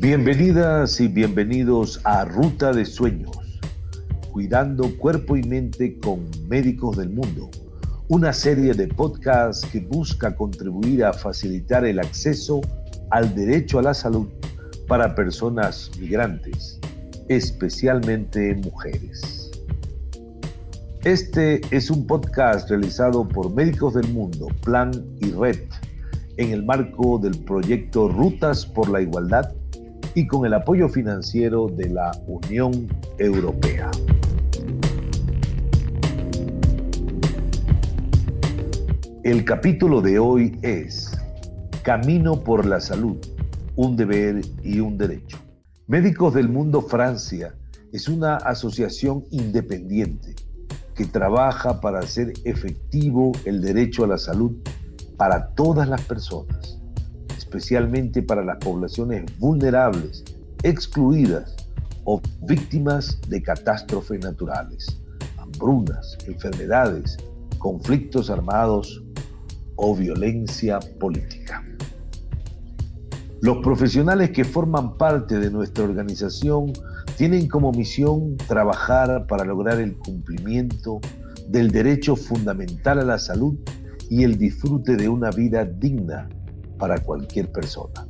Bienvenidas y bienvenidos a Ruta de Sueños, cuidando cuerpo y mente con médicos del mundo, una serie de podcasts que busca contribuir a facilitar el acceso al derecho a la salud para personas migrantes, especialmente mujeres. Este es un podcast realizado por Médicos del Mundo, Plan y Red, en el marco del proyecto Rutas por la Igualdad y con el apoyo financiero de la Unión Europea. El capítulo de hoy es Camino por la Salud, un deber y un derecho. Médicos del Mundo Francia es una asociación independiente que trabaja para hacer efectivo el derecho a la salud para todas las personas especialmente para las poblaciones vulnerables, excluidas o víctimas de catástrofes naturales, hambrunas, enfermedades, conflictos armados o violencia política. Los profesionales que forman parte de nuestra organización tienen como misión trabajar para lograr el cumplimiento del derecho fundamental a la salud y el disfrute de una vida digna para cualquier persona.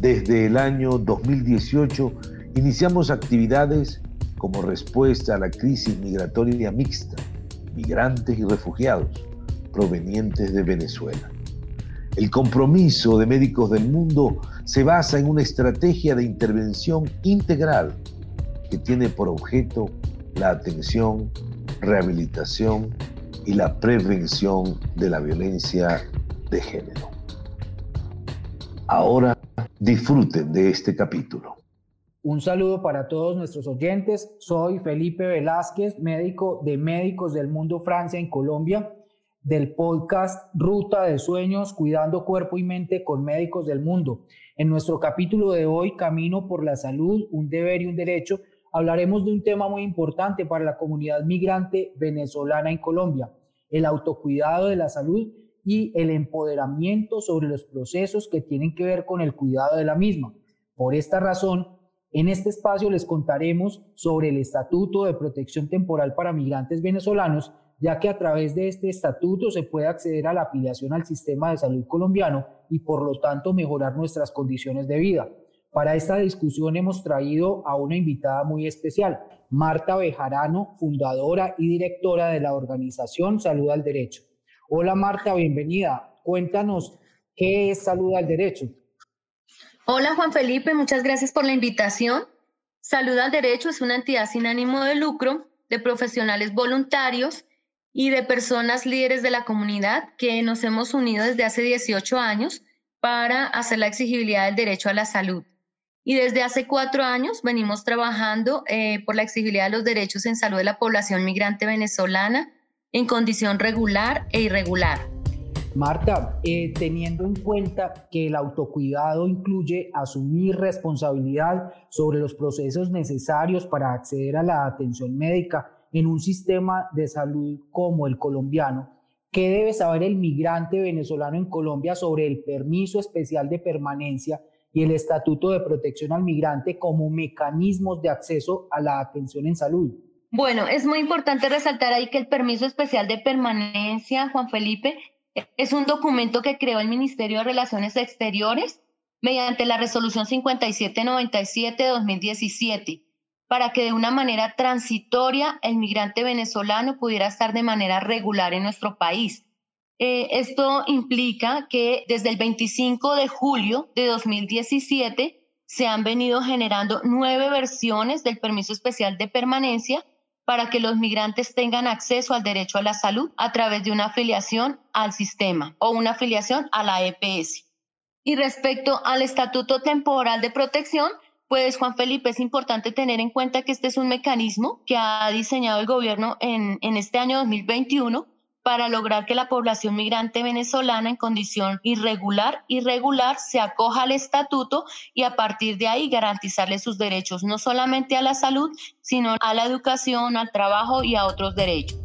Desde el año 2018 iniciamos actividades como respuesta a la crisis migratoria mixta, migrantes y refugiados provenientes de Venezuela. El compromiso de médicos del mundo se basa en una estrategia de intervención integral que tiene por objeto la atención, rehabilitación y la prevención de la violencia de género. Ahora disfruten de este capítulo. Un saludo para todos nuestros oyentes. Soy Felipe Velázquez, médico de Médicos del Mundo Francia en Colombia, del podcast Ruta de Sueños, cuidando cuerpo y mente con médicos del mundo. En nuestro capítulo de hoy, Camino por la Salud, un deber y un derecho, hablaremos de un tema muy importante para la comunidad migrante venezolana en Colombia, el autocuidado de la salud y el empoderamiento sobre los procesos que tienen que ver con el cuidado de la misma. Por esta razón, en este espacio les contaremos sobre el Estatuto de Protección Temporal para Migrantes Venezolanos, ya que a través de este estatuto se puede acceder a la afiliación al sistema de salud colombiano y por lo tanto mejorar nuestras condiciones de vida. Para esta discusión hemos traído a una invitada muy especial, Marta Bejarano, fundadora y directora de la organización Salud al Derecho. Hola Marta, bienvenida. Cuéntanos qué es Salud al Derecho. Hola Juan Felipe, muchas gracias por la invitación. Salud al Derecho es una entidad sin ánimo de lucro de profesionales voluntarios y de personas líderes de la comunidad que nos hemos unido desde hace 18 años para hacer la exigibilidad del derecho a la salud. Y desde hace cuatro años venimos trabajando eh, por la exigibilidad de los derechos en salud de la población migrante venezolana en condición regular e irregular. Marta, eh, teniendo en cuenta que el autocuidado incluye asumir responsabilidad sobre los procesos necesarios para acceder a la atención médica en un sistema de salud como el colombiano, ¿qué debe saber el migrante venezolano en Colombia sobre el permiso especial de permanencia y el Estatuto de Protección al Migrante como mecanismos de acceso a la atención en salud? Bueno, es muy importante resaltar ahí que el permiso especial de permanencia, Juan Felipe, es un documento que creó el Ministerio de Relaciones Exteriores mediante la resolución 5797 de 2017 para que de una manera transitoria el migrante venezolano pudiera estar de manera regular en nuestro país. Eh, esto implica que desde el 25 de julio de 2017 se han venido generando nueve versiones del permiso especial de permanencia para que los migrantes tengan acceso al derecho a la salud a través de una afiliación al sistema o una afiliación a la EPS. Y respecto al estatuto temporal de protección, pues Juan Felipe, es importante tener en cuenta que este es un mecanismo que ha diseñado el gobierno en, en este año 2021 para lograr que la población migrante venezolana en condición irregular, irregular, se acoja al estatuto y a partir de ahí garantizarle sus derechos, no solamente a la salud, sino a la educación, al trabajo y a otros derechos.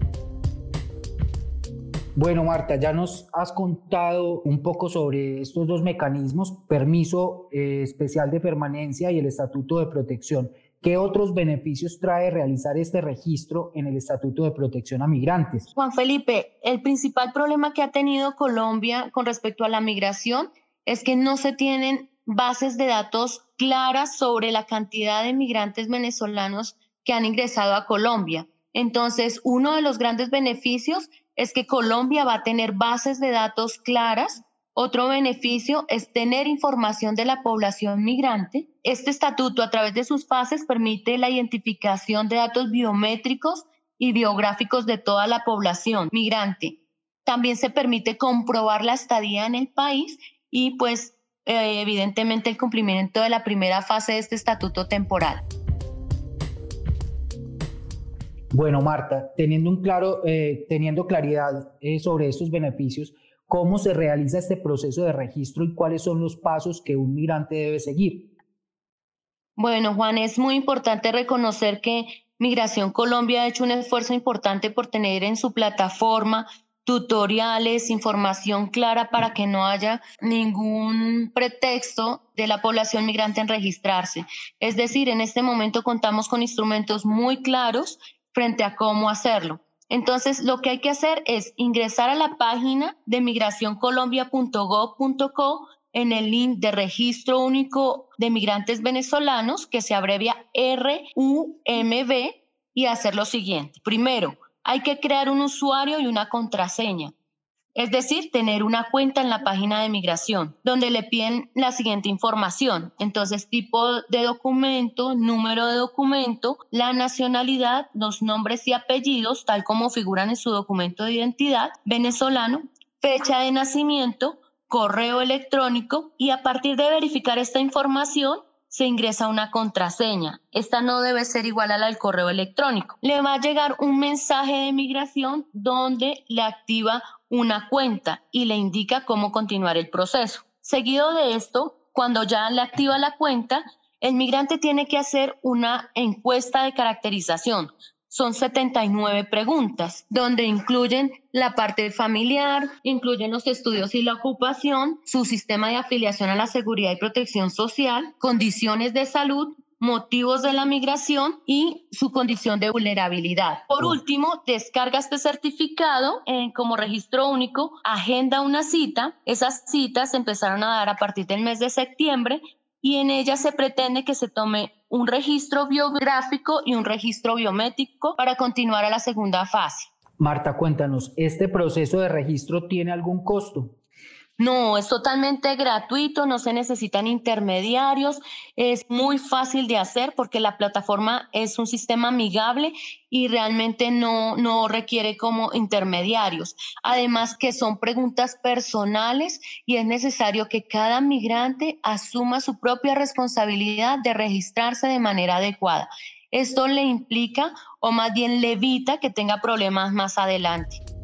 Bueno, Marta, ya nos has contado un poco sobre estos dos mecanismos, permiso eh, especial de permanencia y el estatuto de protección. ¿Qué otros beneficios trae realizar este registro en el Estatuto de Protección a Migrantes? Juan Felipe, el principal problema que ha tenido Colombia con respecto a la migración es que no se tienen bases de datos claras sobre la cantidad de migrantes venezolanos que han ingresado a Colombia. Entonces, uno de los grandes beneficios es que Colombia va a tener bases de datos claras. Otro beneficio es tener información de la población migrante. Este estatuto a través de sus fases permite la identificación de datos biométricos y biográficos de toda la población migrante. También se permite comprobar la estadía en el país y pues eh, evidentemente el cumplimiento de la primera fase de este estatuto temporal. Bueno, Marta, teniendo, un claro, eh, teniendo claridad eh, sobre estos beneficios, ¿cómo se realiza este proceso de registro y cuáles son los pasos que un migrante debe seguir? Bueno, Juan, es muy importante reconocer que Migración Colombia ha hecho un esfuerzo importante por tener en su plataforma tutoriales, información clara para que no haya ningún pretexto de la población migrante en registrarse. Es decir, en este momento contamos con instrumentos muy claros frente a cómo hacerlo. Entonces, lo que hay que hacer es ingresar a la página de migracioncolombia.gov.co en el link de registro único de migrantes venezolanos, que se abrevia RUMB, y hacer lo siguiente. Primero, hay que crear un usuario y una contraseña es decir, tener una cuenta en la página de migración, donde le piden la siguiente información. Entonces, tipo de documento, número de documento, la nacionalidad, los nombres y apellidos, tal como figuran en su documento de identidad venezolano, fecha de nacimiento, correo electrónico y a partir de verificar esta información, se ingresa una contraseña. Esta no debe ser igual a la del correo electrónico. Le va a llegar un mensaje de migración donde le activa una cuenta y le indica cómo continuar el proceso. Seguido de esto, cuando ya le activa la cuenta, el migrante tiene que hacer una encuesta de caracterización. Son 79 preguntas, donde incluyen la parte familiar, incluyen los estudios y la ocupación, su sistema de afiliación a la seguridad y protección social, condiciones de salud, motivos de la migración y su condición de vulnerabilidad. Por último, descarga este certificado eh, como registro único, agenda una cita. Esas citas se empezaron a dar a partir del mes de septiembre y en ella se pretende que se tome un registro biográfico y un registro biométrico para continuar a la segunda fase. Marta, cuéntanos, ¿este proceso de registro tiene algún costo? No, es totalmente gratuito, no se necesitan intermediarios, es muy fácil de hacer porque la plataforma es un sistema amigable y realmente no, no requiere como intermediarios. Además que son preguntas personales y es necesario que cada migrante asuma su propia responsabilidad de registrarse de manera adecuada. Esto le implica o más bien le evita que tenga problemas más adelante.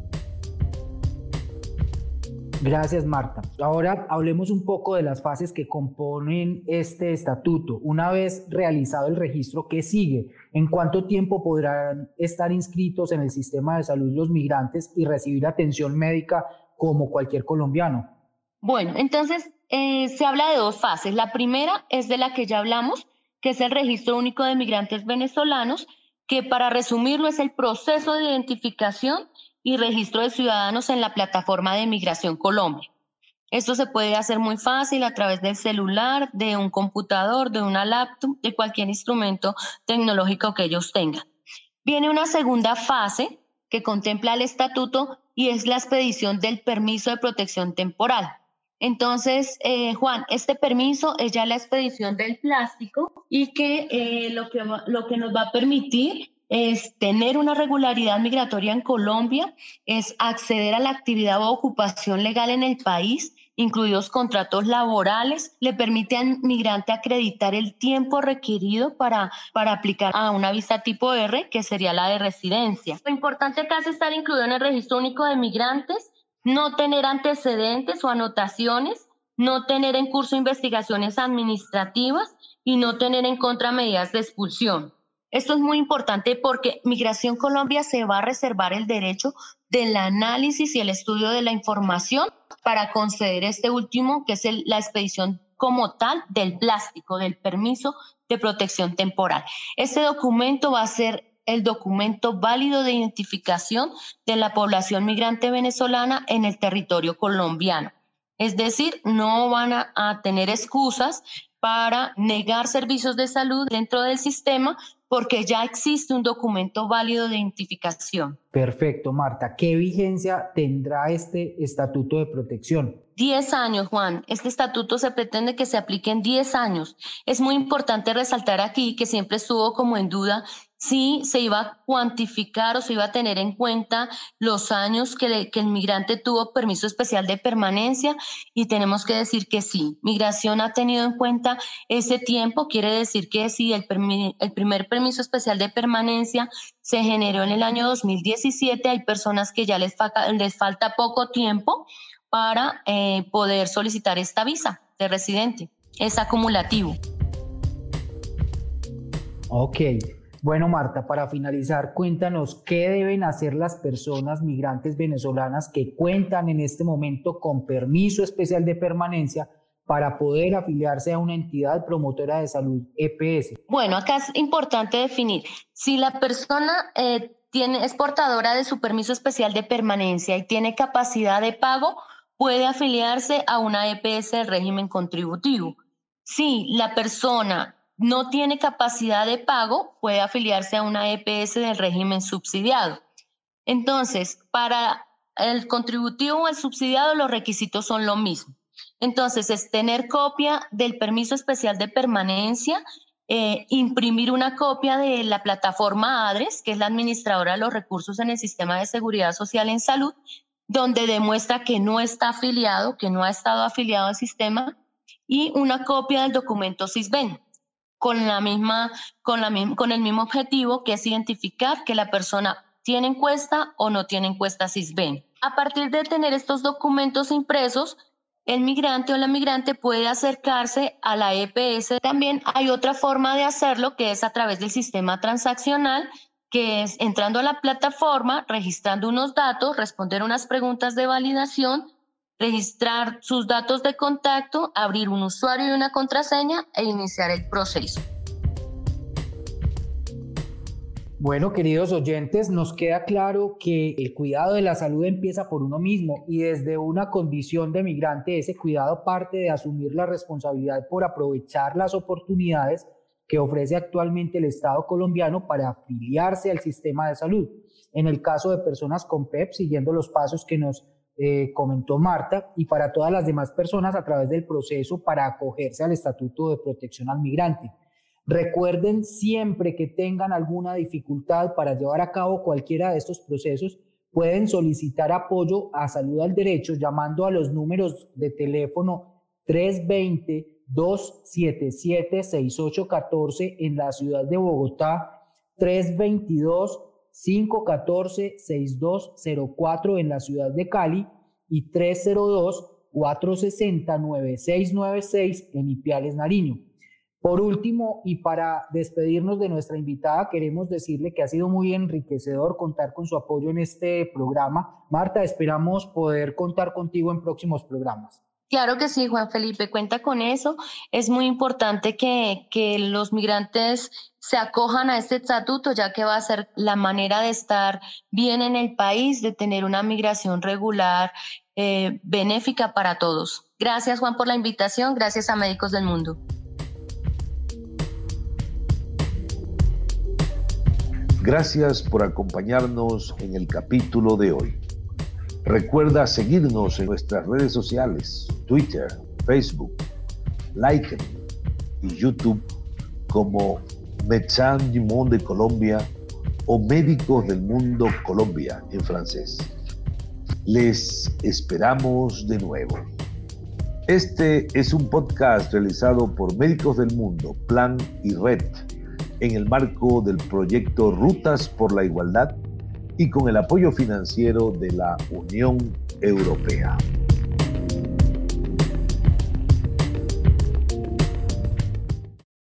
Gracias, Marta. Ahora hablemos un poco de las fases que componen este estatuto. Una vez realizado el registro, ¿qué sigue? ¿En cuánto tiempo podrán estar inscritos en el sistema de salud los migrantes y recibir atención médica como cualquier colombiano? Bueno, entonces eh, se habla de dos fases. La primera es de la que ya hablamos, que es el registro único de migrantes venezolanos, que para resumirlo es el proceso de identificación y registro de ciudadanos en la plataforma de Migración Colombia. Esto se puede hacer muy fácil a través del celular, de un computador, de una laptop, de cualquier instrumento tecnológico que ellos tengan. Viene una segunda fase que contempla el estatuto y es la expedición del permiso de protección temporal. Entonces, eh, Juan, este permiso es ya la expedición del plástico y que, eh, lo que lo que nos va a permitir es tener una regularidad migratoria en Colombia, es acceder a la actividad o ocupación legal en el país, incluidos contratos laborales, le permite al migrante acreditar el tiempo requerido para, para aplicar a una visa tipo R, que sería la de residencia. Lo importante acá es estar incluido en el registro único de migrantes, no tener antecedentes o anotaciones, no tener en curso investigaciones administrativas y no tener en contra medidas de expulsión. Esto es muy importante porque Migración Colombia se va a reservar el derecho del análisis y el estudio de la información para conceder este último, que es la expedición como tal del plástico, del permiso de protección temporal. Este documento va a ser el documento válido de identificación de la población migrante venezolana en el territorio colombiano. Es decir, no van a, tener excusas para negar servicios de salud dentro del sistema porque ya existe un documento válido de identificación. Perfecto, Marta. ¿Qué vigencia tendrá este estatuto de protección? Diez años, Juan. Este estatuto se pretende que se aplique en diez años. Es muy importante resaltar aquí que siempre estuvo como en duda si se iba a cuantificar o se iba a tener en cuenta los años que, el migrante tuvo permiso especial de permanencia y tenemos que decir que sí. Migración ha tenido en cuenta ese tiempo, quiere decir que sí, el, primer permiso especial de permanencia se generó en el año 2017, hay personas que ya les, les falta poco tiempo para eh, poder solicitar esta visa de residente. Es acumulativo. Ok. Bueno, Marta, para finalizar, cuéntanos qué deben hacer las personas migrantes venezolanas que cuentan en este momento con permiso especial de permanencia para poder afiliarse a una entidad promotora de salud EPS. Bueno, acá es importante definir si la persona eh, tiene, es portadora de su permiso especial de permanencia y tiene capacidad de pago, puede afiliarse a una EPS del régimen contributivo. Si la persona no tiene capacidad de pago, puede afiliarse a una EPS del régimen subsidiado. Entonces, para el contributivo o el subsidiado, los requisitos son lo mismo. Entonces, es tener copia del permiso especial de permanencia, eh, imprimir una copia de la plataforma ADRES, que es la administradora de los recursos en el sistema de seguridad social en salud, donde demuestra que no está afiliado, que no ha estado afiliado al sistema, y una copia del documento SISBEN, con, la misma, con, la, con el mismo objetivo que es identificar que la persona tiene encuesta o no tiene encuesta SISBEN. A partir de tener estos documentos impresos, el migrante o la migrante puede acercarse a la EPS. También hay otra forma de hacerlo que es a través del sistema transaccional, que es entrando a la plataforma, registrando unos datos, responder unas preguntas de validación registrar sus datos de contacto, abrir un usuario y una contraseña e iniciar el proceso. Bueno, queridos oyentes, nos queda claro que el cuidado de la salud empieza por uno mismo y desde una condición de migrante ese cuidado parte de asumir la responsabilidad por aprovechar las oportunidades que ofrece actualmente el Estado colombiano para afiliarse al sistema de salud. En el caso de personas con PEP, siguiendo los pasos que nos eh, comentó Marta, y para todas las demás personas a través del proceso para acogerse al Estatuto de Protección al Migrante. Recuerden siempre que tengan alguna dificultad para llevar a cabo cualquiera de estos procesos, pueden solicitar apoyo a Salud al Derecho llamando a los números de teléfono 320-277-6814 en la ciudad de Bogotá, 322 514-6204 en la ciudad de Cali y 302-460-9696 en Ipiales, Nariño. Por último, y para despedirnos de nuestra invitada, queremos decirle que ha sido muy enriquecedor contar con su apoyo en este programa. Marta, esperamos poder contar contigo en próximos programas. Claro que sí, Juan Felipe, cuenta con eso. Es muy importante que, que, los migrantes se acojan a este estatuto, ya que va a ser la manera de estar bien en el país, de tener una migración regular, eh, benéfica para todos. Gracias, Juan, por la invitación. Gracias a Médicos del Mundo. Gracias por acompañarnos en el capítulo de hoy. Recuerda seguirnos en nuestras redes sociales, Twitter, Facebook, Like y YouTube como Médecins du Monde de Colombia o Médicos del Mundo Colombia en francés. Les esperamos de nuevo. Este es un podcast realizado por Médicos del Mundo, Plan y Red, en el marco del proyecto Rutas por la Igualdad y con el apoyo financiero de la Unión Europea.